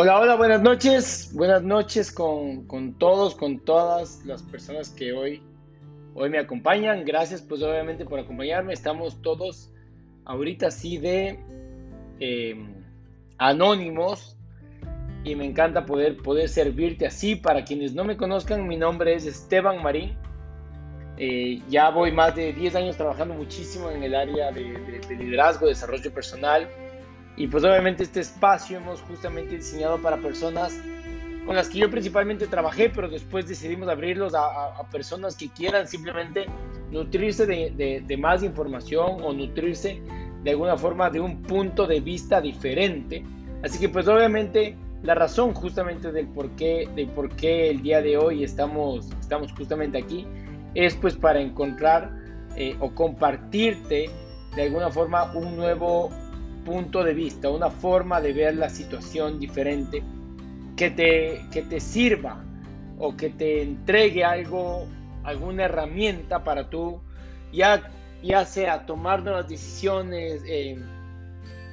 Hola, hola, buenas noches. Buenas noches con, todos, con todas las personas que hoy, hoy me acompañan. Gracias pues obviamente por acompañarme. Estamos todos ahorita sí de em, anónimos y me encanta poder, poder servirte así. Para quienes no me conozcan, mi nombre es Esteban Marín. Eh, ya voy más de 10 años trabajando muchísimo en el área de, de liderazgo, desarrollo personal y pues obviamente este espacio hemos justamente diseñado para personas con las que yo principalmente trabajé, pero después decidimos abrirlos a, personas que quieran simplemente nutrirse de, de, más información o nutrirse de alguna forma de un punto de vista diferente. Así que pues obviamente la razón justamente del por qué, del por qué el día de hoy estamos, estamos justamente aquí es pues para encontrar eh, o compartirte de alguna forma un nuevo punto de vista, una forma de ver la situación diferente que te, que te sirva o que te entregue algo, alguna herramienta para tú, ya, ya sea tomar nuevas decisiones, eh,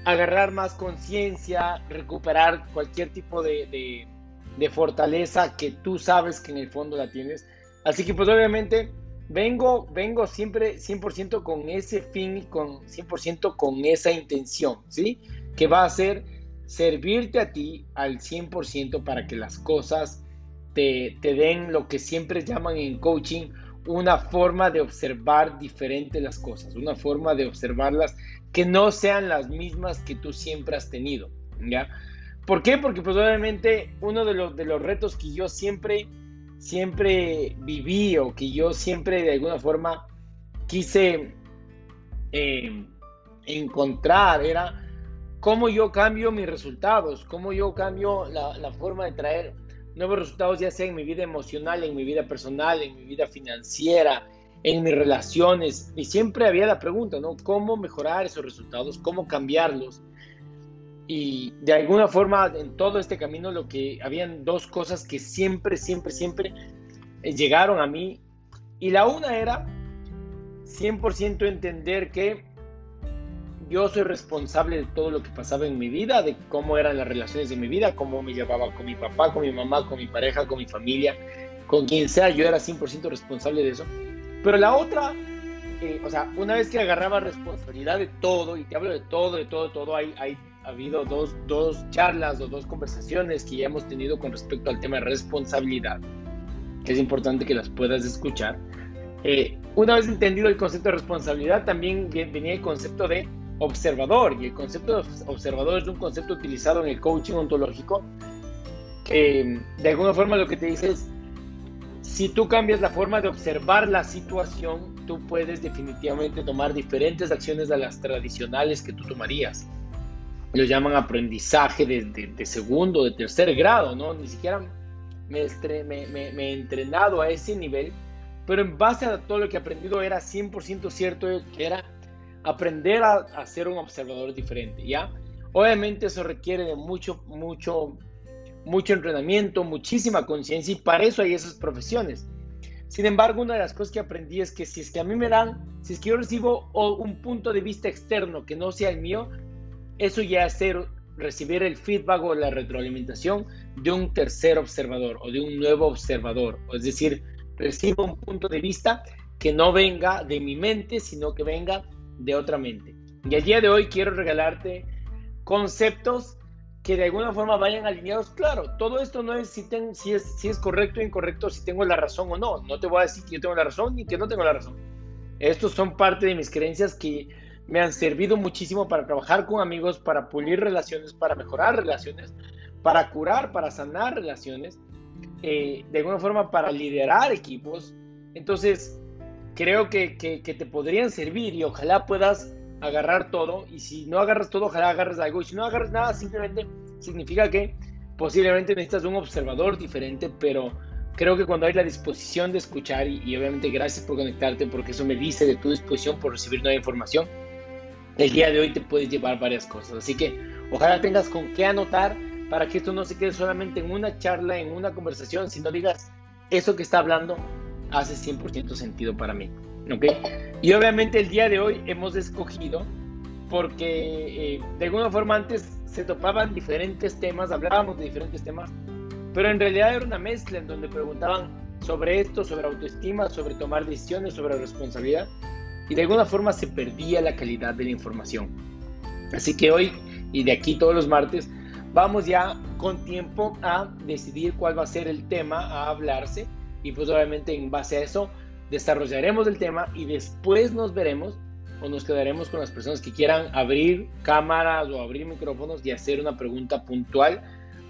agarrar más conciencia, recuperar cualquier tipo de, de fortaleza que tú sabes que en el fondo la tienes. Así que pues obviamente vengo, vengo siempre 100% con ese fin y con 100% con esa intención, ¿sí? Que va a ser servirte a ti al 100% para que las cosas te, te, den lo que siempre llaman en coaching una forma de observar diferente las cosas, una forma de observarlas que no sean las mismas que tú siempre has tenido, ¿ya? ¿Por qué? Porque pues obviamente uno de los, de los retos que yo siempre siempre viví o que yo siempre de alguna forma quise eh, encontrar era cómo yo cambio mis resultados, cómo yo cambio la, forma de traer nuevos resultados, ya sea en mi vida emocional, en mi vida personal, en mi vida financiera, en mis relaciones. Y siempre había la pregunta, ¿no? ¿Cómo mejorar esos resultados? ¿Cómo cambiarlos? Y de alguna forma en todo este camino lo que habían dos cosas que siempre, siempre, siempre eh, llegaron a mí. Y la una era 100% entender que yo soy responsable de todo lo que pasaba en mi vida, de cómo eran las relaciones de mi vida, cómo me llevaba con mi papá, con mi mamá, con mi pareja, con mi familia, con quien sea, yo era 100% responsable de eso. Pero la otra, eh, o sea, una vez que agarraba responsabilidad de todo, y te hablo de todo, de todo, de todo, hay, hay ha habido dos, dos charlas o dos conversaciones que ya hemos tenido con respecto al tema de responsabilidad, que es importante que las puedas escuchar. Eh, una vez entendido el concepto de responsabilidad, también venía el concepto de observador, y el concepto de observador es un concepto utilizado en el coaching ontológico, que de alguna forma lo que te dice es, si tú cambias la forma de observar la situación, tú puedes definitivamente tomar diferentes acciones a las tradicionales que tú tomarías lo llaman aprendizaje de, de, segundo, de tercer grado, ¿no? Ni siquiera me, me, me, he entrenado a ese nivel, pero en base a todo lo que he aprendido era 100% cierto que era aprender a, a, ser un observador diferente, ¿ya? Obviamente eso requiere de mucho, mucho, mucho entrenamiento, muchísima conciencia y para eso hay esas profesiones. Sin embargo, una de las cosas que aprendí es que si es que a mí me dan, si es que yo recibo un punto de vista externo que no sea el mío, eso ya es recibir el feedback o la retroalimentación de un tercer observador o de un nuevo observador. Es decir, recibo un punto de vista que no venga de mi mente, sino que venga de otra mente. Y el día de hoy quiero regalarte conceptos que de alguna forma vayan alineados. Claro, todo esto no es si, es si es correcto o incorrecto, si tengo la razón o no. No te voy a decir que yo tengo la razón ni que no tengo la razón. Estos son parte de mis creencias que me han servido muchísimo para trabajar con amigos, para pulir relaciones, para mejorar relaciones, para curar, para sanar relaciones, eh, de alguna forma para liderar equipos. Entonces, creo que, que, te podrían servir y ojalá puedas agarrar todo. Y si no agarras todo, ojalá agarres algo. Y si no agarras nada, simplemente significa que posiblemente necesitas un observador diferente, pero creo que cuando hay la disposición de escuchar, y, y obviamente gracias por conectarte, porque eso me dice de tu disposición por recibir nueva información el día de hoy te puedes llevar varias cosas. Así que ojalá tengas con qué anotar para que esto no se quede solamente en una charla, en una conversación, sino digas, eso que está hablando hace 100% sentido para mí. ¿Ok? Y obviamente el día de hoy hemos escogido, porque eh, de alguna forma antes se topaban diferentes temas, hablábamos de diferentes temas, pero en realidad era una mezcla en donde preguntaban sobre esto, sobre autoestima, sobre tomar decisiones, sobre responsabilidad, y de alguna forma se perdía la calidad de la información. Así que hoy y de aquí todos los martes vamos ya con tiempo a decidir cuál va a ser el tema a hablarse y pues obviamente en base a eso desarrollaremos el tema y después nos veremos o nos quedaremos con las personas que quieran abrir cámaras o abrir micrófonos y hacer una pregunta puntual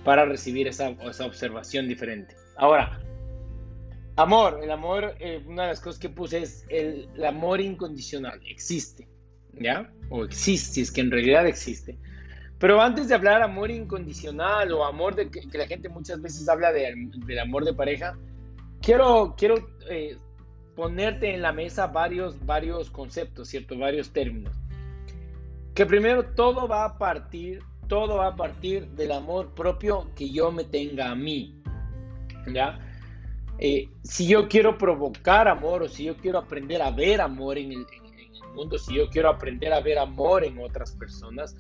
para recibir esa, esa observación diferente. Ahora, amor, el amor, eh, una de las cosas que puse es el, el, amor incondicional, existe, ¿ya? O existe, es que en realidad existe. Pero antes de hablar amor incondicional o amor de que, que la gente muchas veces habla de, del amor de pareja, quiero, quiero eh, ponerte en la mesa varios, varios conceptos, ¿cierto? Varios términos. Que primero todo va a partir, todo va a partir del amor propio que yo me tenga a mí, ¿ya? Eh, si yo quiero provocar amor o si yo quiero aprender a ver amor en el, en el mundo, si yo quiero aprender a ver amor en otras personas,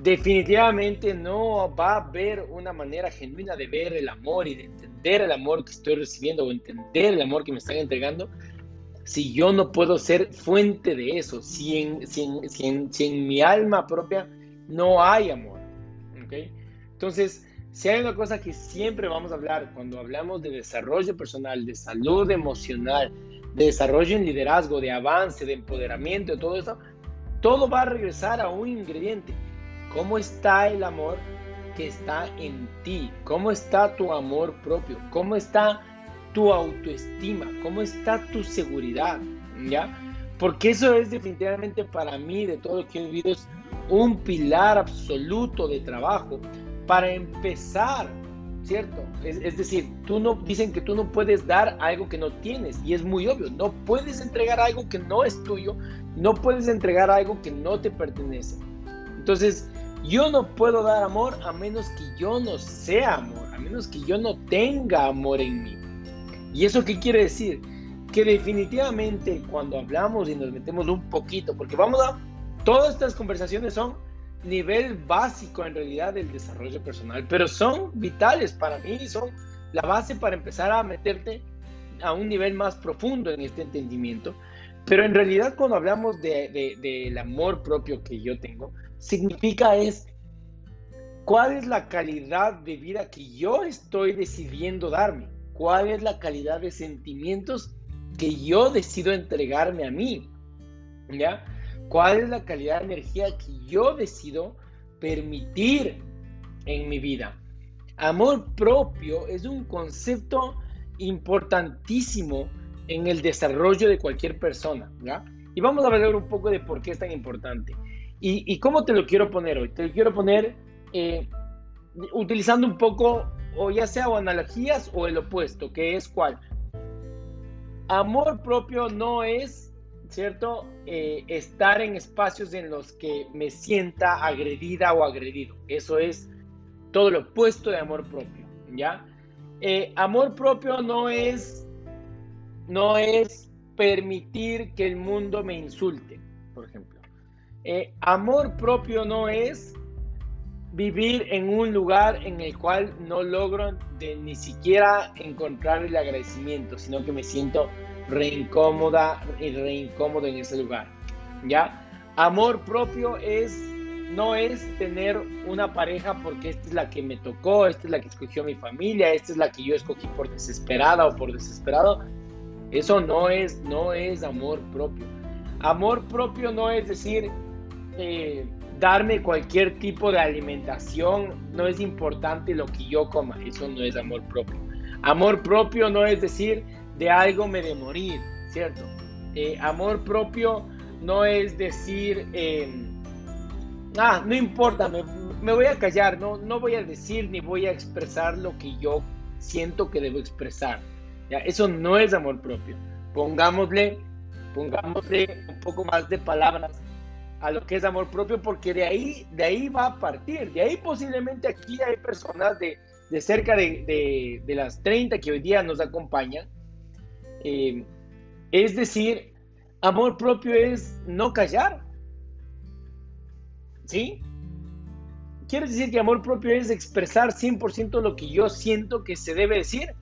definitivamente no va a haber una manera genuina de ver el amor y de entender el amor que estoy recibiendo o entender el amor que me están entregando si yo no puedo ser fuente de eso, si en, si en, mi alma propia no hay amor. ¿okay? Entonces, si hay una cosa que siempre vamos a hablar cuando hablamos de desarrollo personal, de salud emocional, de desarrollo en liderazgo, de avance, de empoderamiento, de todo eso, todo va a regresar a un ingrediente. ¿Cómo está el amor que está en ti? ¿Cómo está tu amor propio? ¿Cómo está tu autoestima, cómo está tu seguridad, ¿ya? Porque eso es definitivamente para mí, de todo lo que he vivido, es un pilar absoluto de trabajo para empezar, ¿cierto? Es, decir, tú no, dicen que tú no puedes dar algo que no tienes, y es muy obvio, no puedes entregar algo que no es tuyo, no puedes entregar algo que no te pertenece. Entonces, yo no puedo dar amor a menos que yo no sea amor, a menos que yo no tenga amor en mí. ¿Y eso qué quiere decir? Que definitivamente cuando hablamos y nos metemos un poquito, porque vamos a, todas estas conversaciones son nivel básico en realidad del desarrollo personal, pero son vitales para mí, son la base para empezar a meterte a un nivel más profundo en este entendimiento. Pero en realidad cuando hablamos del de, amor propio que yo tengo, significa es cuál es la calidad de vida que yo estoy decidiendo darme cuál es la calidad de sentimientos que yo decido entregarme a mí, ¿ya? ¿Cuál es la calidad de energía que yo decido permitir en mi vida? Amor propio es un concepto importantísimo en el desarrollo de cualquier persona, ¿ya? Y vamos a hablar un poco de por qué es tan importante. ¿Y, cómo te lo quiero poner hoy? Te lo quiero poner eh, utilizando un poco o ya sea o analogías o el opuesto, que es cuál. Amor propio no es, ¿cierto? Eh, estar en espacios en los que me sienta agredida o agredido. Eso es todo lo opuesto de amor propio, ¿ya? Eh, amor propio no es, no es permitir que el mundo me insulte, por ejemplo. Eh, amor propio no es vivir en un lugar en el cual no logro ni siquiera encontrar el agradecimiento, sino que me siento reincómoda y reincómodo en ese lugar. ¿Ya? Amor propio es no es tener una pareja porque esta es la que me tocó, esta es la que escogió mi familia, esta es la que yo escogí por desesperada o por desesperado. Eso no es no es amor propio. Amor propio no es decir eh, darme cualquier tipo de alimentación, no es importante lo que yo coma, eso no es amor propio. Amor propio no es decir de algo me de morir, ¿cierto? Eh, amor propio no es decir, em, ah, no importa, me, voy a callar, no, no voy a decir ni voy a expresar lo que yo siento que debo expresar. ¿ya? Eso no es amor propio. Pongámosle, pongámosle un poco más de palabras a lo que es amor propio, porque de ahí, de ahí va a partir. De ahí posiblemente aquí hay personas de, de cerca de, de, las 30 que hoy día nos acompañan. Eh, es decir, amor propio es no callar. ¿Sí? ¿Quieres decir que amor propio es expresar 100% lo que yo siento que se debe decir?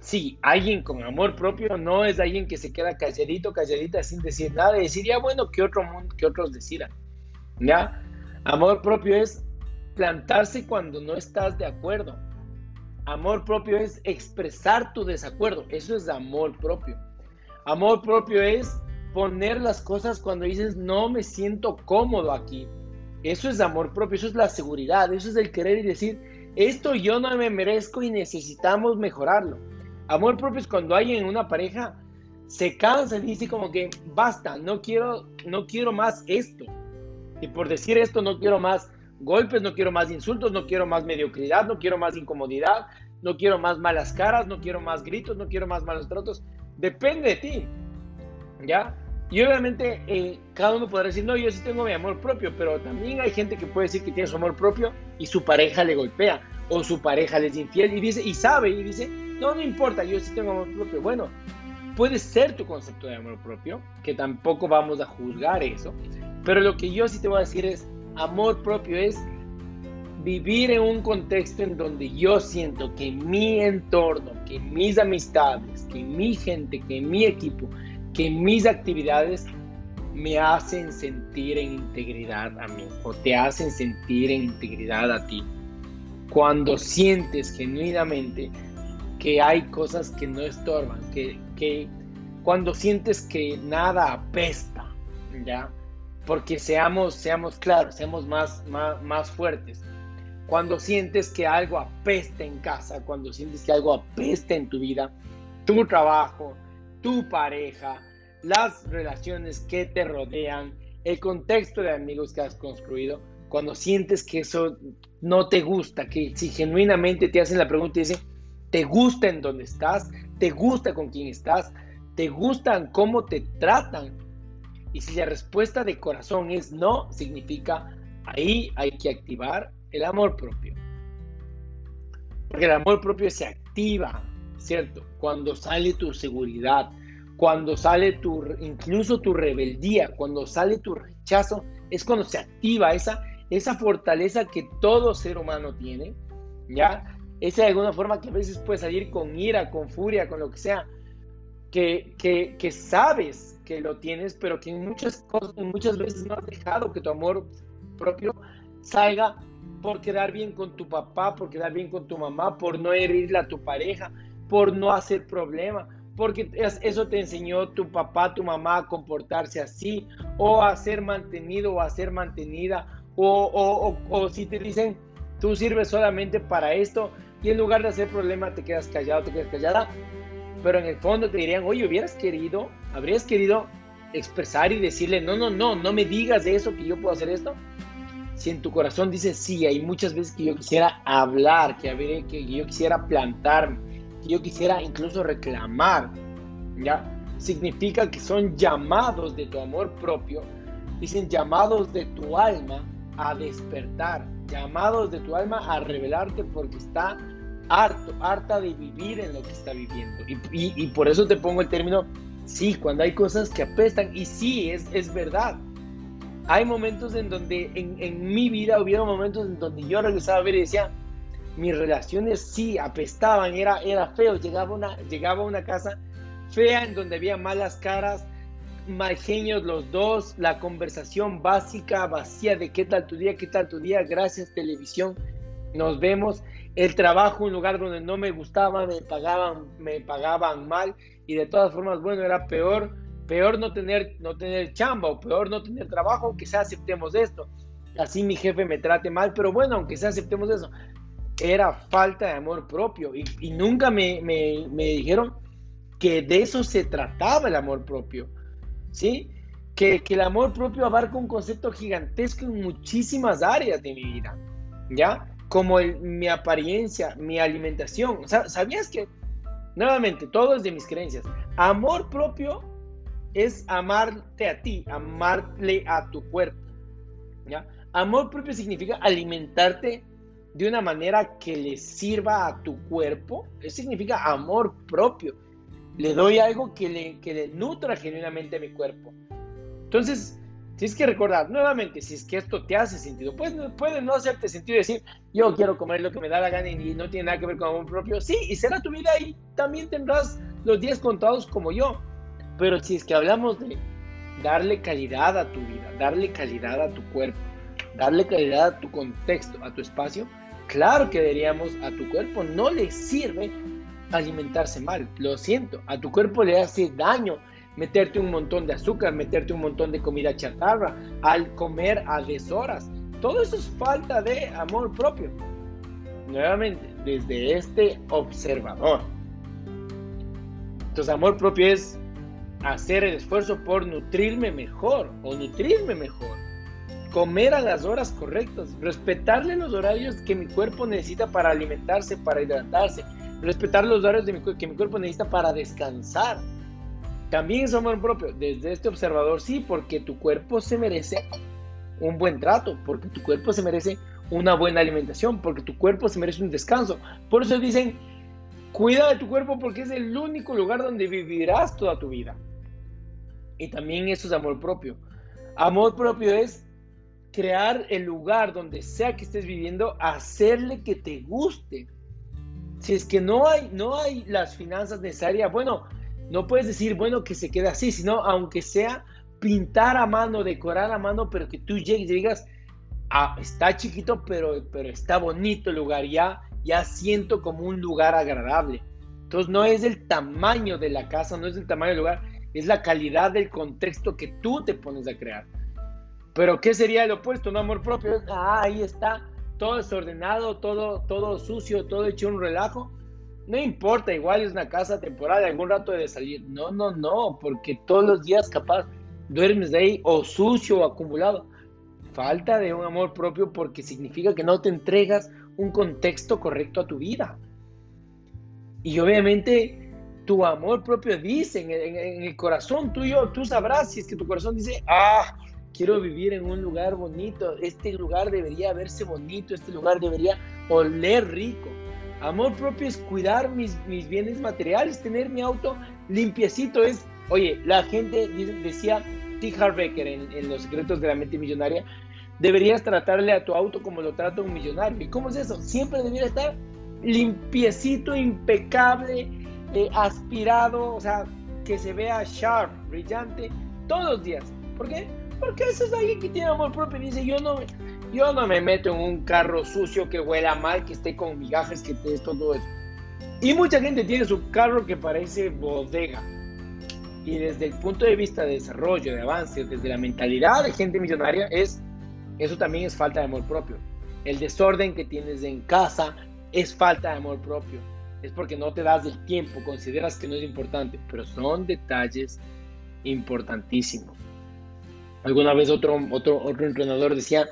Sí, alguien con amor propio no es alguien que se queda calladito, calladita sin decir nada y decir, ya bueno, que otro mundo, que otros decidan. ¿Ya? Amor propio es plantarse cuando no estás de acuerdo. Amor propio es expresar tu desacuerdo. Eso es amor propio. Amor propio es poner las cosas cuando dices no me siento cómodo aquí. Eso es amor propio, eso es la seguridad, eso es el querer y decir esto yo no me merezco y necesitamos mejorarlo. Amor propio es cuando alguien en una pareja se cansa y dice como que basta, no quiero, no quiero más esto. Y por decir esto no quiero más golpes, no quiero más insultos, no quiero más mediocridad, no quiero más incomodidad, no quiero más malas caras, no quiero más gritos, no quiero más malos tratos. Depende de ti. ¿Ya? Y obviamente eh, cada uno podrá decir, no, yo sí tengo mi amor propio, pero también hay gente que puede decir que tiene su amor propio y su pareja le golpea o su pareja le es infiel y dice, y sabe y dice, no, no importa, yo sí tengo amor propio. Bueno, puede ser tu concepto de amor propio, que tampoco vamos a juzgar eso, pero lo que yo sí te voy a decir es, amor propio es vivir en un contexto en donde yo siento que mi entorno, que mis amistades, que mi gente, que mi equipo, que mis actividades me hacen sentir en integridad a mí o te hacen sentir en integridad a ti. Cuando sientes genuinamente que hay cosas que no estorban, que, que cuando sientes que nada apesta, ¿ya? Porque seamos, seamos claros, seamos más, más, más fuertes cuando sientes que algo apesta en casa, cuando sientes que algo apesta en tu vida, tu trabajo, tu pareja, las relaciones que te rodean, el contexto de amigos que has construido, cuando sientes que eso no te gusta, que si genuinamente te hacen la pregunta y dicen, ¿te gusta en dónde estás? ¿Te gusta con quién estás? ¿Te gustan cómo te tratan? Y si la respuesta de corazón es no, significa ahí hay que activar el amor propio. Porque el amor propio se activa, ¿cierto? Cuando sale tu seguridad, cuando sale tu, incluso tu rebeldía, cuando sale tu rechazo, es cuando se activa esa, esa fortaleza que todo ser humano tiene, ¿ya? Esa de alguna forma que a veces puede salir con ira, con furia, con lo que sea, que, que, que sabes que lo tienes, pero que muchas, cosas, muchas veces no has dejado que tu amor propio salga por quedar bien con tu papá, por quedar bien con tu mamá, por no herirle a tu pareja, por no hacer problema, porque eso te enseñó tu papá, tu mamá a comportarse así, o a ser mantenido o a ser mantenida, o, o, si te dicen, tú sirves solamente para esto, y en lugar de hacer problema te quedas callado, te quedas callada, pero en el fondo te dirían, oye, hubieras querido, habrías querido expresar y decirle, no, no, no, no me digas de eso, que yo puedo hacer esto, si en tu corazón dices sí, hay muchas veces que yo quisiera hablar, que, que yo quisiera plantarme, que yo quisiera incluso reclamar, ¿ya? Significa que son llamados de tu amor propio, dicen llamados de tu alma a despertar, llamados de tu alma a revelarte porque está harto, harta de vivir en lo que está viviendo. Y, y, por eso te pongo el término, sí, cuando hay cosas que apestan, y sí, es, es verdad, hay momentos en donde en, mi vida hubieron momentos en donde yo regresaba a ver y decía, mis relaciones sí apestaban, era, era feo, llegaba una, llegaba a una casa fea en donde había malas caras, mal genios los dos, la conversación básica, vacía de qué tal tu día, qué tal tu día, gracias televisión, nos vemos, el trabajo, un lugar donde no me gustaba, me pagaban, me pagaban mal y de todas formas, bueno, era peor peor no tener, no tener chamba o peor no tener trabajo, aunque sea aceptemos esto. Así mi jefe me trate mal, pero bueno, aunque sea aceptemos eso. Era falta de amor propio y, nunca me, dijeron que de eso se trataba el amor propio. ¿Sí? Que, el amor propio abarca un concepto gigantesco en muchísimas áreas de mi vida. ¿Ya? Como mi apariencia, mi alimentación. ¿Sabías que? Nuevamente, todo es de mis creencias. Amor propio es amarte a ti, amarle a tu cuerpo. ¿ya? Amor propio significa alimentarte de una manera que le sirva a tu cuerpo. Eso significa amor propio. Le doy algo que le, que le nutra genuinamente a mi cuerpo. Entonces, Tienes que recordar, nuevamente, si es que esto te hace sentido, pues puede no hacerte sentido decir, yo quiero comer lo que me da la gana y no tiene nada que ver con amor propio. Sí, y será tu vida y también tendrás los días contados como yo. Pero si es que hablamos de darle calidad a tu vida, darle calidad a tu cuerpo, darle calidad a tu contexto, a tu espacio, claro que diríamos a tu cuerpo no le sirve alimentarse mal. Lo siento, a tu cuerpo le hace daño meterte un montón de azúcar, meterte un montón de comida chatarra, al comer a deshoras. Todo eso es falta de amor propio. Nuevamente, desde este observador. Entonces, amor propio es hacer el esfuerzo por nutrirme mejor o nutrirme mejor. Comer a las horas correctas, respetarle los horarios que mi cuerpo necesita para alimentarse, para hidratarse, respetar los horarios de mi, que mi cuerpo necesita para descansar. También es amor propio, desde este observador, sí, porque tu cuerpo se merece un buen trato, porque tu cuerpo se merece una buena alimentación, porque tu cuerpo se merece un descanso. Por eso dicen, cuida de tu cuerpo porque es el único lugar donde vivirás toda tu vida. Y también eso es amor propio. Amor propio es crear el lugar donde sea que estés viviendo, hacerle que te guste. Si es que no hay, no hay las finanzas necesarias, bueno, no puedes decir, bueno, que se quede así, sino aunque sea pintar a mano, decorar a mano, pero que tú llegues y digas, ah, está chiquito, pero, pero está bonito el lugar, ya, ya siento como un lugar agradable. Entonces no es el tamaño de la casa, no es el tamaño del lugar, es la calidad del contexto que tú te pones a crear. Pero ¿qué sería el opuesto? No amor propio. Ah, ahí está, todo desordenado, todo, todo sucio, todo hecho un relajo. No importa, igual es una casa temporal, algún rato de salir. No, no, no, porque todos los días capaz duermes de ahí o sucio o acumulado. Falta de un amor propio porque significa que no te entregas un contexto correcto a tu vida. Y obviamente tu amor propio dice en, el corazón tuyo, tú sabrás si es que tu corazón dice, ah, quiero vivir en un lugar bonito, este lugar debería verse bonito, este lugar debería oler rico. Amor propio es cuidar mis, mis bienes materiales, tener mi auto limpiecito. Es, oye, la gente decía, T. Harbecker en, en Los secretos de la mente millonaria, deberías tratarle a tu auto como lo trata un millonario. ¿Y cómo es eso? Siempre debería estar limpiecito, impecable, eh, aspirado, o sea, que se vea sharp, brillante, todos los días. ¿Por qué? Porque eso es alguien que tiene amor propio y dice, yo no, yo no me meto en un carro sucio que huela mal, que esté con migajas, que esté todo eso. Y mucha gente tiene su carro que parece bodega. Y desde el punto de vista de desarrollo, de avance, desde la mentalidad de gente millonaria, es eso también es falta de amor propio. El desorden que tienes en casa es falta de amor propio. Es porque no te das el tiempo, consideras que no es importante, pero son detalles importantísimos. Alguna vez otro, otro, otro entrenador decía,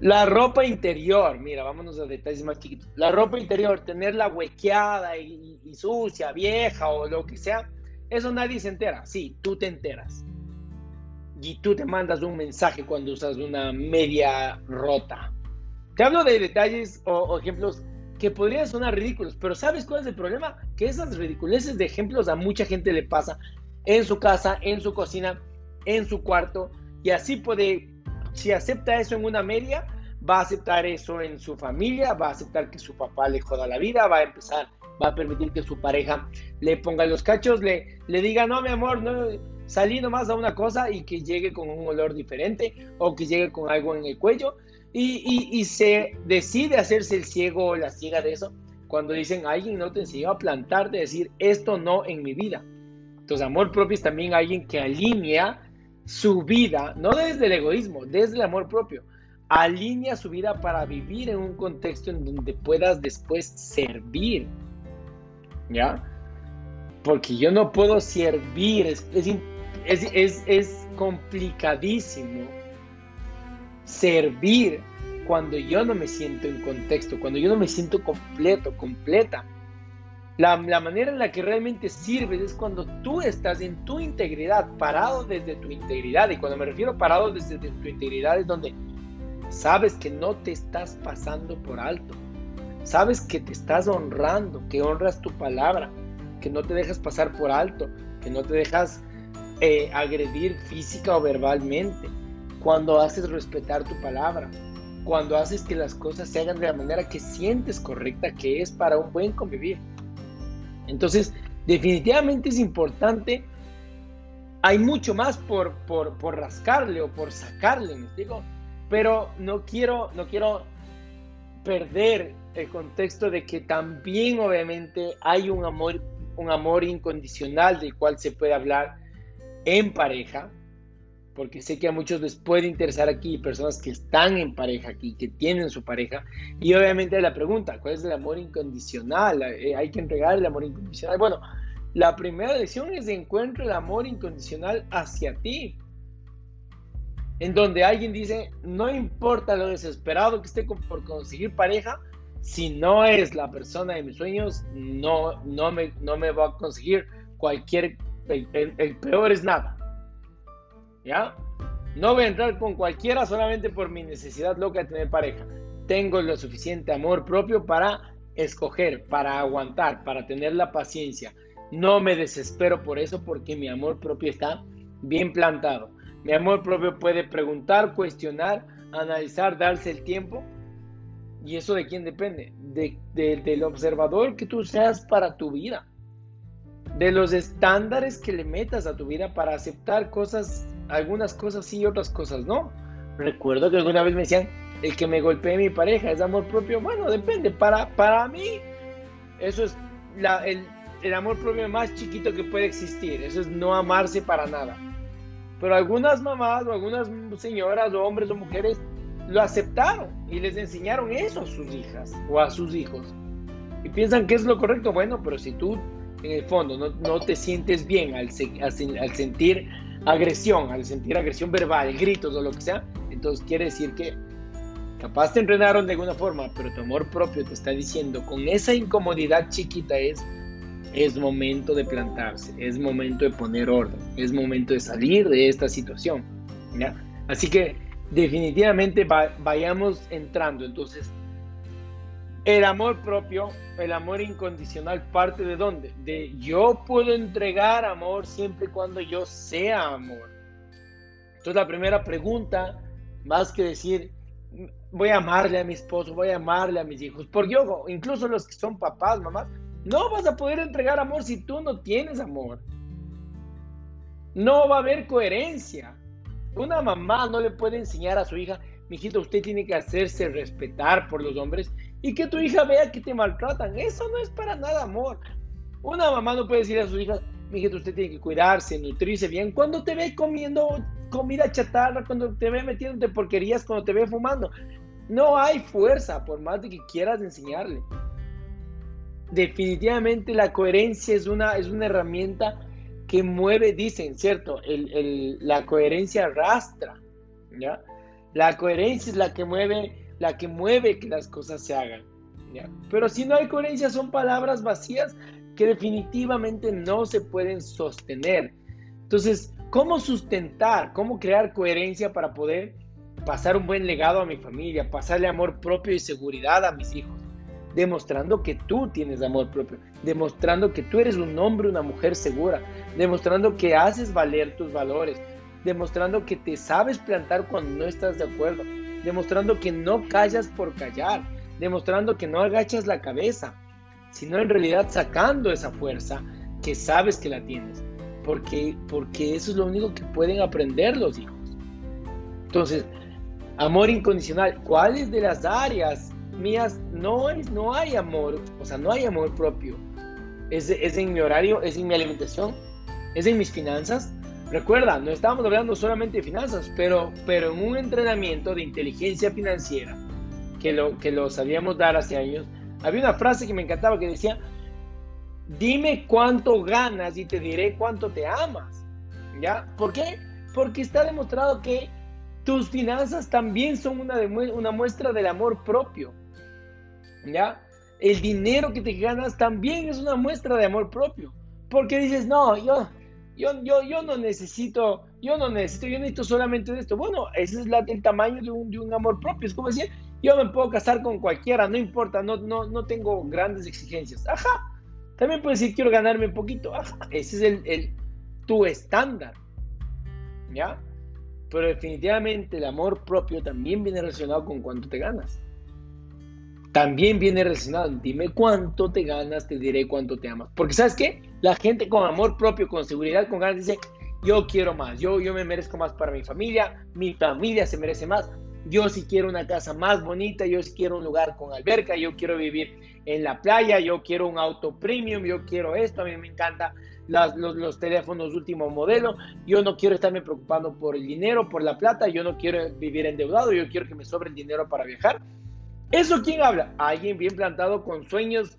la ropa interior, mira, vámonos a detalles más chiquitos. La ropa interior, tenerla huequeada y, sucia, vieja o lo que sea, eso nadie se entera. Sí, tú te enteras. Y tú te mandas un mensaje cuando usas una media rota. Te hablo de detalles o, ejemplos que podrían sonar ridículos, pero ¿sabes cuál es el problema? Que esas ridiculeces de ejemplos a mucha gente le pasa en su casa, en su cocina, en su cuarto, y así puede si acepta eso en una media, va a aceptar eso en su familia, va a aceptar que su papá le joda la vida, va a empezar, va a permitir que su pareja le ponga los cachos, le, le diga, no, mi amor, no, salí nomás a una cosa y que llegue con un olor diferente o que llegue con algo en el cuello y, y, se decide hacerse el ciego o la ciega de eso cuando dicen, alguien no te enseñó a plantar, de decir, esto no en mi vida. Entonces, amor propio es también alguien que alinea su vida, no desde el egoísmo, desde el amor propio. Alinea su vida para vivir en un contexto en donde puedas después servir. ¿Ya? Porque yo no puedo servir, es, es, es complicadísimo servir cuando yo no me siento en contexto, cuando yo no me siento completo, completa. La, manera en la que realmente sirves es cuando tú estás en tu integridad, parado desde tu integridad. Y cuando me refiero parado desde tu integridad es donde sabes que no te estás pasando por alto. Sabes que te estás honrando, que honras tu palabra, que no te dejas pasar por alto, que no te dejas eh, agredir física o verbalmente, cuando haces respetar tu palabra, cuando haces que las cosas se hagan de la manera que sientes correcta, que es para un buen convivir. Entonces, definitivamente es importante. Hay mucho más por, por, por rascarle o por sacarle, me digo, pero no quiero, no quiero perder el contexto de que también obviamente hay un amor, un amor incondicional del cual se puede hablar en pareja, porque sé que a muchos les puede interesar aquí personas que están en pareja aquí, que tienen su pareja, y obviamente la pregunta, ¿cuál es el amor incondicional? Eh, hay que entregar el amor incondicional. Bueno, la primera lección es de encuentro el amor incondicional hacia ti, en donde alguien dice, no importa lo desesperado que esté por conseguir pareja, si no es la persona de mis sueños, no, no, me, no me va a conseguir cualquier, el peor es nada. ¿Ya? No voy a entrar con cualquiera solamente por mi necesidad loca de tener pareja. Tengo lo suficiente amor propio para escoger, para aguantar, para tener la paciencia. No me desespero por eso porque mi amor propio está bien plantado. Mi amor propio puede preguntar, cuestionar, analizar, darse el tiempo. ¿Y eso de quién depende? del observador que tú seas para tu vida. De los estándares que le metas a tu vida para aceptar cosas algunas cosas sí y otras cosas no. Recuerdo que alguna vez me decían, el que me golpee mi pareja es amor propio. Bueno, depende. Para, para mí, eso es el, el amor propio más chiquito que puede existir. Eso es no amarse para nada. Pero algunas mamás o algunas señoras o hombres o mujeres lo aceptaron y les enseñaron eso a sus hijas o a sus hijos. Y piensan que es lo correcto. Bueno, pero si tú en el fondo no, no te sientes bien al, al, al sentir agresión, al sentir agresión verbal, gritos o lo que sea, entonces quiere decir que capaz te entrenaron de alguna forma, pero tu amor propio te está diciendo con esa incomodidad chiquita es es momento de plantarse, es momento de poner orden, es momento de salir de esta situación. Así que definitivamente vayamos entrando. Entonces, el amor propio, el amor incondicional, parte de dónde? De yo puedo entregar amor siempre y cuando yo sea amor. Entonces la primera pregunta, más que decir, voy a amarle a mi esposo, voy a amarle a mis hijos, porque incluso los que son papás, mamás, no vas a poder entregar amor si tú no tienes amor. No va a haber coherencia. Una mamá no le puede enseñar a su hija, mijito, usted tiene que hacerse respetar por los hombres y que tu hija vea que te maltratan. Eso no es para nada amor. Una mamá no puede decir a su hija, mi usted tiene que cuidarse, nutrirse bien. Cuando te ve comiendo comida chatarra, cuando te ve metiéndote porquerías, cuando te ve fumando. No hay fuerza, por más de que quieras enseñarle. Definitivamente la coherencia es una, es una herramienta que mueve, dicen, ¿cierto? la coherencia arrastra, ¿ya? La coherencia es la que mueve la que mueve que las cosas se hagan. Pero si no hay coherencia, son palabras vacías que definitivamente no se pueden sostener. Entonces, ¿cómo sustentar, cómo crear coherencia para poder pasar un buen legado a mi familia, pasarle amor propio y seguridad a mis hijos? Demostrando que tú tienes amor propio, demostrando que tú eres un hombre, una mujer segura, demostrando que haces valer tus valores, demostrando que te sabes plantar cuando no estás de acuerdo, demostrando que no callas por callar, demostrando que no agachas la cabeza, sino en realidad sacando esa fuerza que sabes que la tienes, porque, porque eso es lo único que pueden aprender los hijos. Entonces, amor incondicional, ¿cuáles de las áreas mías no, es, no hay amor? O sea, no hay amor propio. ¿Es, es en mi horario? ¿Es en mi alimentación? ¿Es en mis finanzas? Recuerda, no estábamos hablando solamente de finanzas, pero, pero en un entrenamiento de inteligencia financiera que lo, que lo sabíamos dar hace años, había una frase que me encantaba que decía, dime cuánto ganas y te diré cuánto te amas. ¿Ya? ¿Por qué? Porque está demostrado que tus finanzas también son una, una muestra del amor propio. ¿Ya? El dinero que te ganas también es una muestra de amor propio. Porque dices, no, yo, yo, yo, yo no necesito, yo no necesito, yo necesito solamente esto. Bueno, ese es el tamaño de un, de un, amor propio. Es como decir, yo me puedo casar con cualquiera, no importa, no, no, no tengo grandes exigencias. Ajá. También puedes decir, quiero ganarme un poquito. Ajá. Ese es el, el, tu estándar. ¿ya? Pero definitivamente el amor propio también viene relacionado con cuánto te ganas. También viene relacionado, dime cuánto te ganas, te diré cuánto te amas. Porque sabes qué? La gente con amor propio, con seguridad, con ganas, dice, yo quiero más, yo, yo me merezco más para mi familia, mi familia se merece más, yo sí quiero una casa más bonita, yo sí quiero un lugar con alberca, yo quiero vivir en la playa, yo quiero un auto premium, yo quiero esto, a mí me encanta los, los, teléfonos último modelo, yo no quiero estarme preocupando por el dinero, por la plata, yo no quiero vivir endeudado, yo quiero que me sobre el dinero para viajar. ¿Eso quién habla? Alguien bien plantado con sueños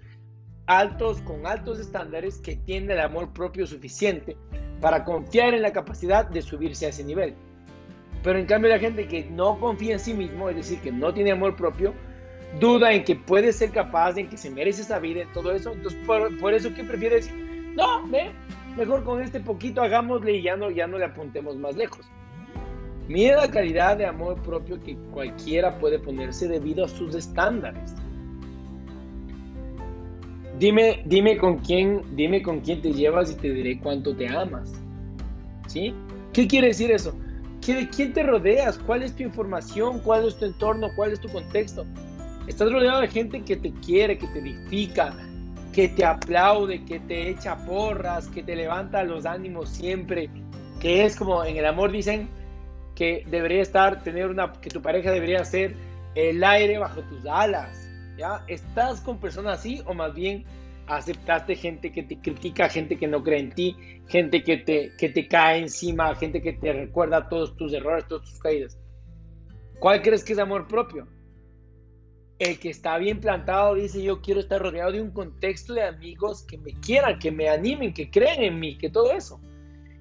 altos, con altos estándares, que tiene el amor propio suficiente para confiar en la capacidad de subirse a ese nivel. Pero en cambio la gente que no confía en sí mismo, es decir, que no tiene amor propio, duda en que puede ser capaz, en que se merece esa vida, en todo eso. Entonces, por, eso que prefiere decir, no, mejor con este poquito hagámosle y ya no, ya no le apuntemos más lejos. Mira la calidad de amor propio que cualquiera puede ponerse debido a sus estándares. Dime, dime con quién, dime con quién te llevas y te diré cuánto te amas. ¿Sí? ¿Qué quiere decir eso? ¿De quién te rodeas? ¿Cuál es tu información? ¿Cuál es tu entorno? ¿Cuál es tu contexto? Estás rodeado de gente que te quiere, que te edifica, que te aplaude, que te echa porras, que te levanta los ánimos siempre, que es como en el amor dicen que debería estar, tener una, que tu pareja debería ser el aire bajo tus alas, ¿ya? ¿Estás con personas así o más bien aceptaste gente que te critica, gente que no cree en ti, gente que te, que te cae encima, gente que te recuerda todos tus errores, todas tus caídas. ¿Cuál crees que es amor propio? El que está bien plantado dice yo quiero estar rodeado de un contexto de amigos que me quieran, que me animen, que creen en mí, que todo eso.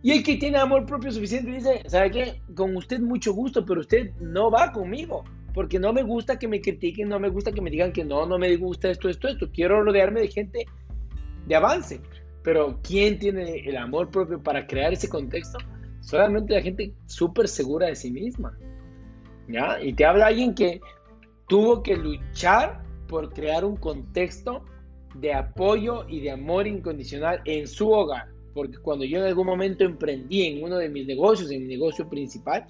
Y el que tiene amor propio suficiente dice, ¿sabe qué? Con usted mucho gusto, pero usted no va conmigo porque no me gusta que me critiquen, no me gusta que me digan que no, no me gusta esto, esto, esto. Quiero rodearme de gente de avance. Pero ¿quién tiene el amor propio para crear ese contexto? Solamente la gente súper segura de sí misma. ¿Ya? Y te habla alguien que tuvo que luchar por crear un contexto de apoyo y de amor incondicional en su hogar. Porque cuando yo en algún momento emprendí en uno de mis negocios, en mi negocio principal,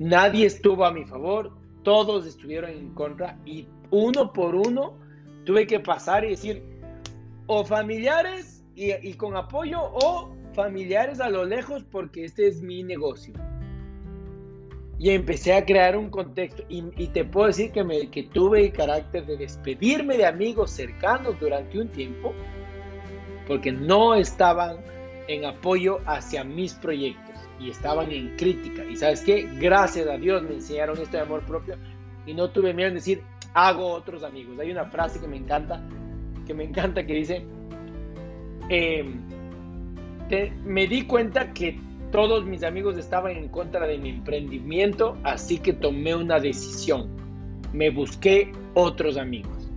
nadie estuvo a mi favor, todos estuvieron en contra y uno por uno tuve que pasar y decir, o familiares y, con apoyo o familiares a lo lejos porque este es mi negocio. Y empecé a crear un contexto y, te puedo decir que, me, que tuve el carácter de despedirme de amigos cercanos durante un tiempo porque no estaban en apoyo hacia mis proyectos y estaban en crítica. Y sabes qué, gracias a Dios me enseñaron esto de amor propio y no tuve miedo en decir, hago otros amigos. Hay una frase que me encanta, que me encanta, que dice, em, me di cuenta que todos mis amigos estaban en contra de mi emprendimiento, así que tomé una decisión. Me busqué otros amigos.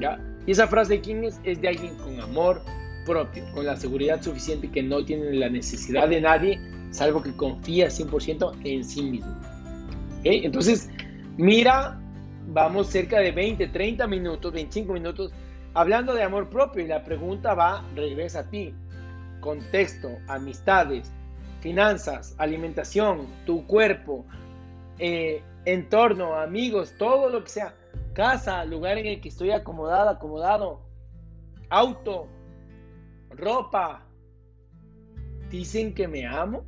¿ya? Y esa frase de quién es? Es de alguien con amor propio, con la seguridad suficiente que no tiene la necesidad de nadie salvo que confía 100% en sí mismo. Entonces, mira, vamos cerca de 20, 30 minutos, 25 minutos hablando de amor propio y la pregunta va, regresa a ti. Contexto, amistades, finanzas, alimentación, tu cuerpo, eh, entorno, amigos, todo lo que sea, casa, lugar en el que estoy acomodada, acomodado, auto, ropa, dicen que me amo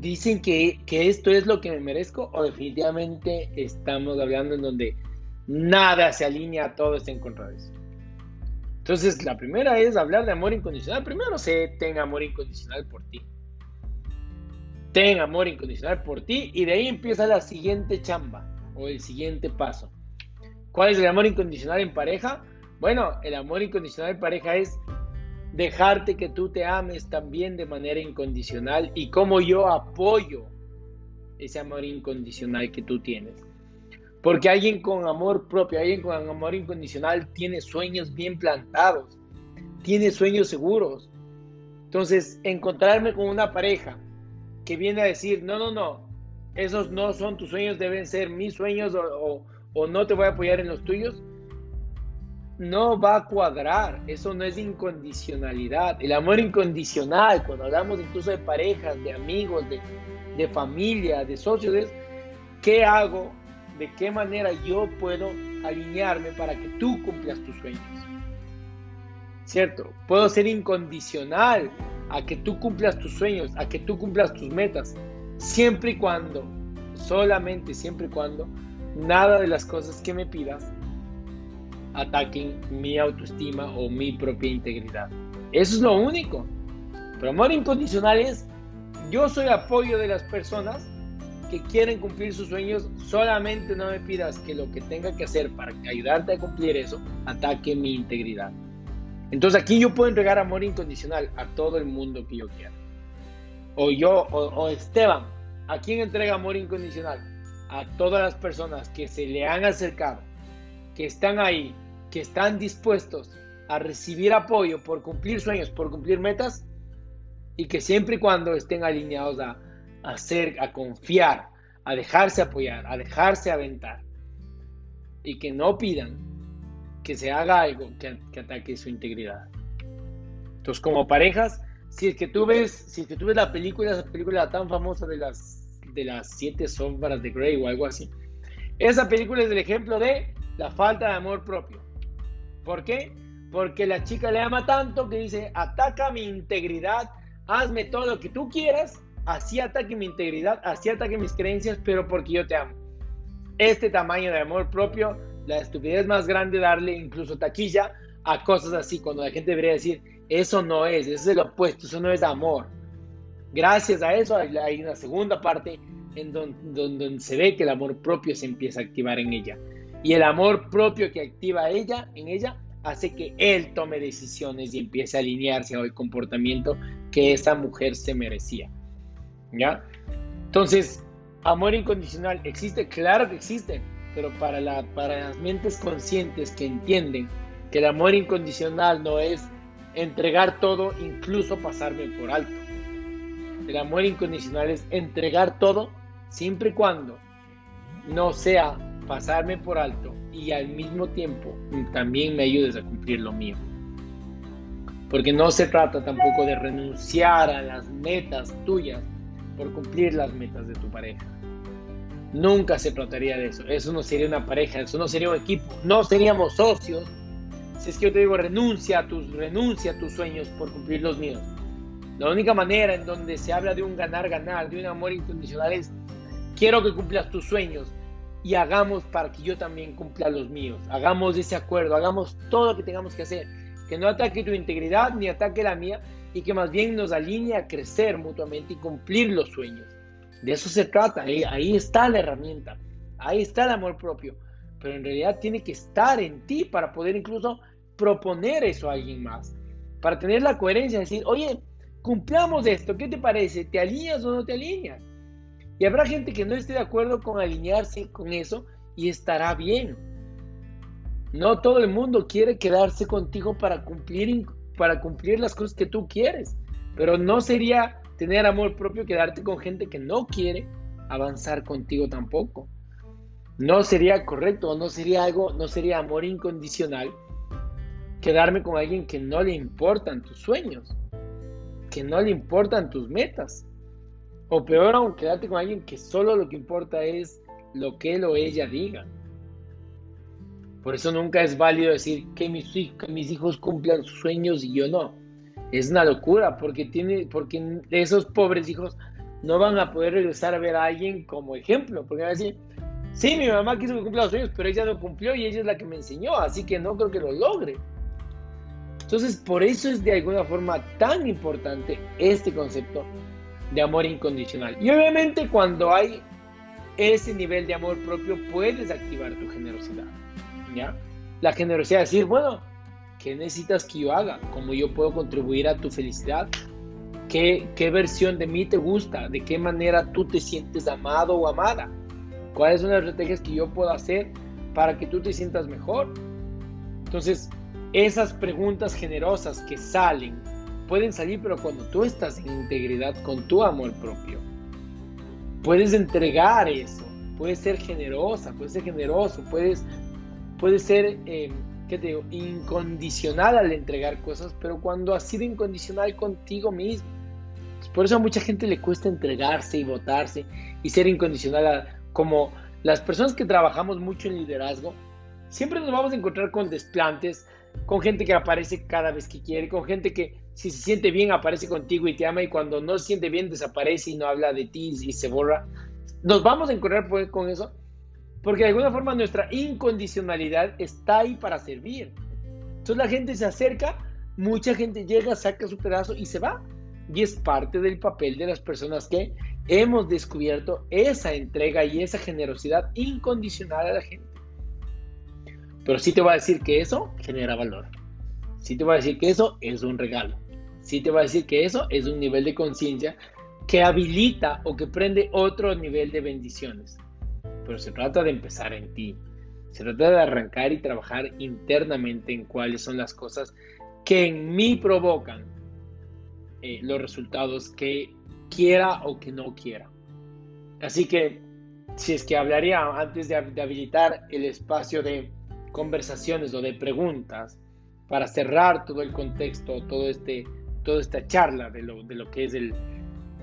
dicen que, esto es lo que me merezco o definitivamente estamos hablando en donde nada se alinea, todo está en contra de eso. Entonces, la primera es hablar de amor incondicional. Primero sé, ten amor incondicional por ti. Ten amor incondicional por ti y de ahí empieza la siguiente chamba o el siguiente paso. ¿Cuál es el amor incondicional en pareja? Bueno, el amor incondicional en pareja es dejarte que tú te ames también de manera incondicional y como yo apoyo ese amor incondicional que tú tienes. Porque alguien con amor propio, alguien con amor incondicional tiene sueños bien plantados, tiene sueños seguros. Entonces, encontrarme con una pareja que viene a decir, no, no, no, esos no son tus sueños, deben ser mis sueños o, o no te voy a apoyar en los tuyos, no va a cuadrar, eso no es incondicionalidad. El amor incondicional, cuando hablamos incluso de parejas, de amigos, de, de familia, de socios, es qué hago, de qué manera yo puedo alinearme para que tú cumplas tus sueños. ¿Cierto? Puedo ser incondicional a que tú cumplas tus sueños, a que tú cumplas tus metas, siempre y cuando, solamente siempre y cuando, nada de las cosas que me pidas ataquen mi autoestima o mi propia integridad. Eso es lo único. Pero amor incondicional es, yo soy apoyo de las personas que quieren cumplir sus sueños, solamente no me pidas que lo que tenga que hacer para ayudarte a cumplir eso ataque mi integridad. Entonces aquí yo puedo entregar amor incondicional a todo el mundo que yo quiera. O yo, o, o Esteban, ¿a quién entrega amor incondicional? A todas las personas que se le han acercado, que están ahí, que están dispuestos a recibir apoyo por cumplir sueños, por cumplir metas, y que siempre y cuando estén alineados a, hacer, a confiar, a dejarse apoyar, a dejarse aventar, y que no pidan que se haga algo que, ataque su integridad. Entonces, como parejas, si es que tú ves, si es que tú ves la película, esa película tan famosa de las de las siete sombras de Grey o algo así, esa película es el ejemplo de la falta de amor propio. ¿Por qué? Porque la chica le ama tanto que dice, ataca mi integridad, hazme todo lo que tú quieras, así ataque mi integridad, así ataque mis creencias, pero porque yo te amo. Este tamaño de amor propio, la estupidez más grande darle incluso taquilla a cosas así, cuando la gente debería decir, eso no es, eso es el opuesto, eso no es amor. Gracias a eso hay una segunda parte en donde, donde se ve que el amor propio se empieza a activar en ella. Y el amor propio que activa ella, en ella hace que él tome decisiones y empiece a alinearse al comportamiento que esa mujer se merecía. ¿Ya? Entonces, amor incondicional existe, claro que existe, pero para, para las mentes conscientes que entienden que el amor incondicional no es entregar todo, incluso pasarme por alto. El amor incondicional es entregar todo siempre y cuando no sea pasarme por alto y al mismo tiempo también me ayudes a cumplir lo mío. Porque no se trata tampoco de renunciar a las metas tuyas por cumplir las metas de tu pareja. Nunca se trataría de eso. Eso no sería una pareja, eso no sería un equipo. No seríamos socios. Si es que yo te digo, renuncia a tus, renuncia a tus sueños por cumplir los míos. La única manera en donde se habla de un ganar-ganar, de un amor incondicional es, quiero que cumplas tus sueños, y hagamos para que yo también cumpla los míos. Hagamos ese acuerdo, hagamos todo lo que tengamos que hacer. Que no ataque tu integridad ni ataque la mía y que más bien nos alinee a crecer mutuamente y cumplir los sueños. De eso se trata, ahí, está la herramienta, ahí está el amor propio. Pero en realidad tiene que estar en ti para poder incluso proponer eso a alguien más. Para tener la coherencia, de decir, oye, cumplamos esto, ¿qué te parece? ¿Te alineas o no te alineas? Y habrá gente que no esté de acuerdo con alinearse con eso y estará bien. No todo el mundo quiere quedarse contigo para cumplir, para cumplir las cosas que tú quieres. Pero no sería tener amor propio quedarte con gente que no quiere avanzar contigo tampoco. No sería correcto, no sería algo, no sería amor incondicional quedarme con alguien que no le importan tus sueños, que no le importan tus metas. O peor aún, quedarte con alguien que solo lo que importa es lo que él o ella diga. Por eso nunca es válido decir que mis, mis hijos cumplan sus sueños y yo no. Es una locura porque, tiene, porque esos pobres hijos no van a poder regresar a ver a alguien como ejemplo. Porque van a decir, sí, mi mamá quiso que cumpla los sueños, pero ella no cumplió y ella es la que me enseñó, así que no creo que lo logre. Entonces, por eso es de alguna forma tan importante este concepto de amor incondicional. Y obviamente cuando hay ese nivel de amor propio puedes activar tu generosidad. ¿ya? La generosidad es decir, bueno, ¿qué necesitas que yo haga? ¿Cómo yo puedo contribuir a tu felicidad? ¿Qué, ¿Qué versión de mí te gusta? ¿De qué manera tú te sientes amado o amada? ¿Cuáles son las estrategias que yo puedo hacer para que tú te sientas mejor? Entonces, esas preguntas generosas que salen pueden salir, pero cuando tú estás en integridad con tu amor propio, puedes entregar eso, puedes ser generosa, puedes ser generoso, puedes, puedes ser, eh, ¿qué te digo? Incondicional al entregar cosas, pero cuando has sido incondicional contigo mismo. Por eso a mucha gente le cuesta entregarse y votarse y ser incondicional. como las personas que trabajamos mucho en liderazgo, siempre nos vamos a encontrar con desplantes, con gente que aparece cada vez que quiere, con gente que si se siente bien aparece contigo y te ama y cuando no se siente bien desaparece y no habla de ti y se borra. Nos vamos a encontrar con eso porque de alguna forma nuestra incondicionalidad está ahí para servir. Entonces la gente se acerca, mucha gente llega, saca su pedazo y se va. Y es parte del papel de las personas que hemos descubierto esa entrega y esa generosidad incondicional a la gente. Pero sí te voy a decir que eso genera valor. Sí te voy a decir que eso es un regalo. Sí te voy a decir que eso es un nivel de conciencia que habilita o que prende otro nivel de bendiciones pero se trata de empezar en ti. Se trata de arrancar y trabajar internamente en cuáles son las cosas que en mí provocan eh, los resultados que quiera o que no quiera. Así que, si es que hablaría antes de, habilitar el espacio de conversaciones o de preguntas para cerrar todo el contexto, todo este, toda esta charla de lo, de lo que es el,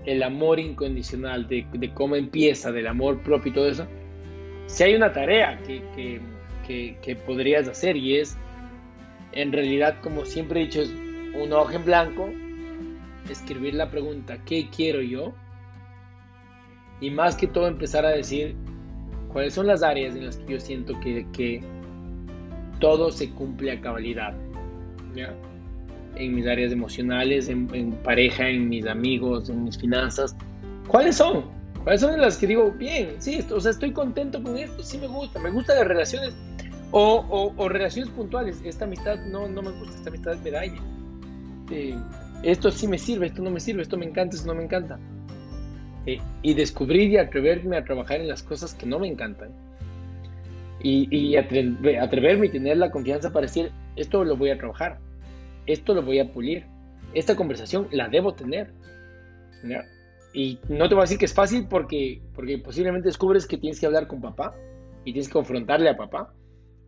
el amor incondicional, de, de, cómo empieza, del amor propio y todo eso, si hay una tarea que, que, podrías hacer y es, en realidad, como siempre he dicho, es un hoja en blanco, escribir la pregunta, ¿qué quiero yo? Y más que todo empezar a decir cuáles son las áreas en las que yo siento que, que todo se cumple a cabalidad. En mis áreas emocionales, en, en pareja, en mis amigos, en mis finanzas. ¿Cuáles son? ¿Cuáles son las que digo, bien, sí, esto, o sea, estoy contento con esto, sí me gusta, me gustan las relaciones o, o, relaciones puntuales. Esta amistad no, no me gusta, esta amistad me daña. Eh, esto sí me sirve, esto no me sirve, esto me encanta, esto no me encanta. Eh, y descubrir y atreverme a trabajar en las cosas que no me encantan. Y, y atreverme y tener la confianza para decir, esto lo voy a trabajar, esto lo voy a pulir, esta conversación la debo tener. Y no te voy a decir que es fácil porque, porque posiblemente descubres que tienes que hablar con papá y tienes que confrontarle a papá,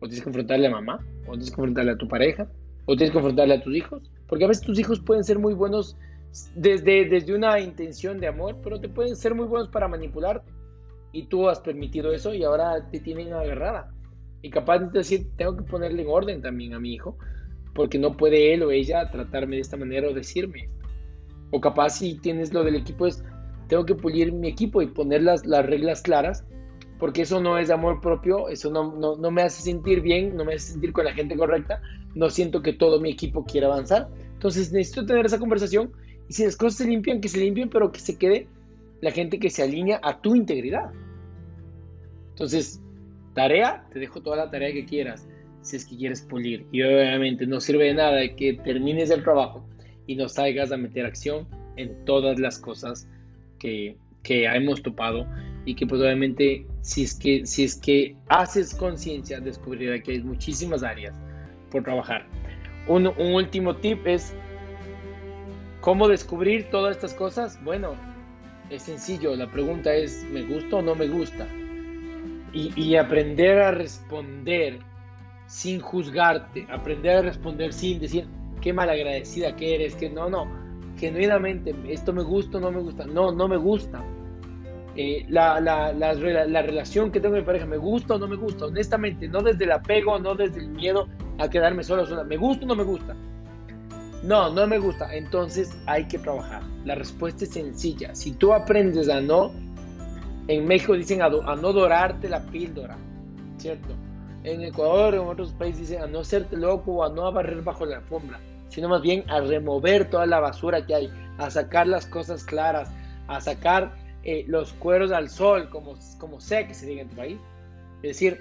o tienes que confrontarle a mamá, o tienes que confrontarle a tu pareja, o tienes que confrontarle a tus hijos. Porque a veces tus hijos pueden ser muy buenos desde, desde una intención de amor, pero te pueden ser muy buenos para manipularte. Y tú has permitido eso y ahora te tienen agarrada. Y capaz de decir, tengo que ponerle en orden también a mi hijo, porque no puede él o ella tratarme de esta manera o decirme. O capaz si tienes lo del equipo es, tengo que pulir mi equipo y poner las, las reglas claras, porque eso no es amor propio, eso no, no, me hace sentir bien, no me hace sentir con la gente correcta, no siento que todo mi equipo quiera avanzar. Entonces necesito tener esa conversación y si las cosas se limpian, que se limpien, pero que se quede la gente que se alinea a tu integridad. Entonces, tarea, te dejo toda la tarea que quieras, si es que quieres pulir. Y obviamente no sirve de nada que termines el trabajo y no salgas a meter acción en todas las cosas que, hemos topado y que pues obviamente si es que, si es que haces conciencia descubrirás que hay muchísimas áreas por trabajar. Un, último tip es cómo descubrir todas estas cosas. Bueno, es sencillo, la pregunta es ¿me gusta o no me gusta? Y, y aprender a responder sin juzgarte, aprender a responder sin decir qué malagradecida que eres, que no, no, genuinamente, esto me gusta o no me gusta. No, no me gusta. Eh, la, la, la, la, relación que tengo con mi pareja, ¿me gusta o no me gusta? Honestamente, no desde el apego, no desde el miedo a quedarme solo, sola. ¿Me gusta o no me gusta? No, no me gusta. Entonces hay que trabajar. La respuesta es sencilla. Si tú aprendes a no, en México dicen a no dorarte la píldora, ¿cierto? En Ecuador, en otros países dicen a no serte loco o a no barrer bajo la alfombra sino más bien a remover toda la basura que hay, a sacar las cosas claras, a sacar eh, los cueros al sol, como, como sea que se diga en tu país. Es decir,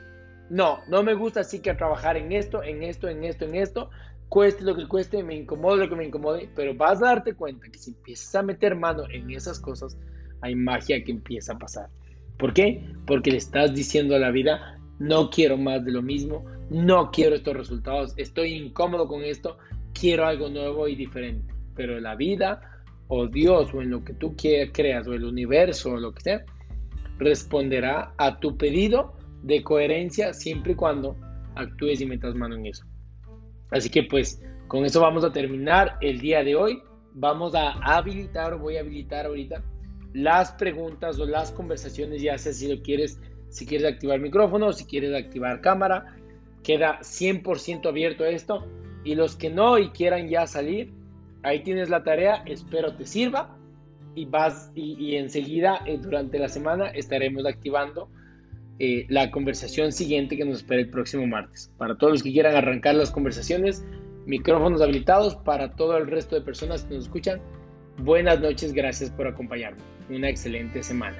no, no me gusta así que trabajar en esto, en esto, en esto, en esto, cueste lo que cueste, me incomode lo que me incomode, pero vas a darte cuenta que si empiezas a meter mano en esas cosas, hay magia que empieza a pasar. ¿Por qué? Porque le estás diciendo a la vida, no quiero más de lo mismo, no quiero estos resultados, estoy incómodo con esto, quiero algo nuevo y diferente. Pero la vida o Dios o en lo que tú creas o el universo o lo que sea, responderá a tu pedido de coherencia siempre y cuando actúes y metas mano en eso. Así que pues con eso vamos a terminar el día de hoy. Vamos a habilitar, voy a habilitar ahorita, las preguntas o las conversaciones, ya sea si lo quieres, si quieres activar micrófono, si quieres activar cámara, queda 100% abierto esto. Y los que no y quieran ya salir, ahí tienes la tarea, espero te sirva y vas y, enseguida eh, durante la semana estaremos activando eh, la conversación siguiente que nos espera el próximo martes. Para todos los que quieran arrancar las conversaciones, micrófonos habilitados para todo el resto de personas que nos escuchan. Buenas noches, gracias por acompañarme. Una excelente semana.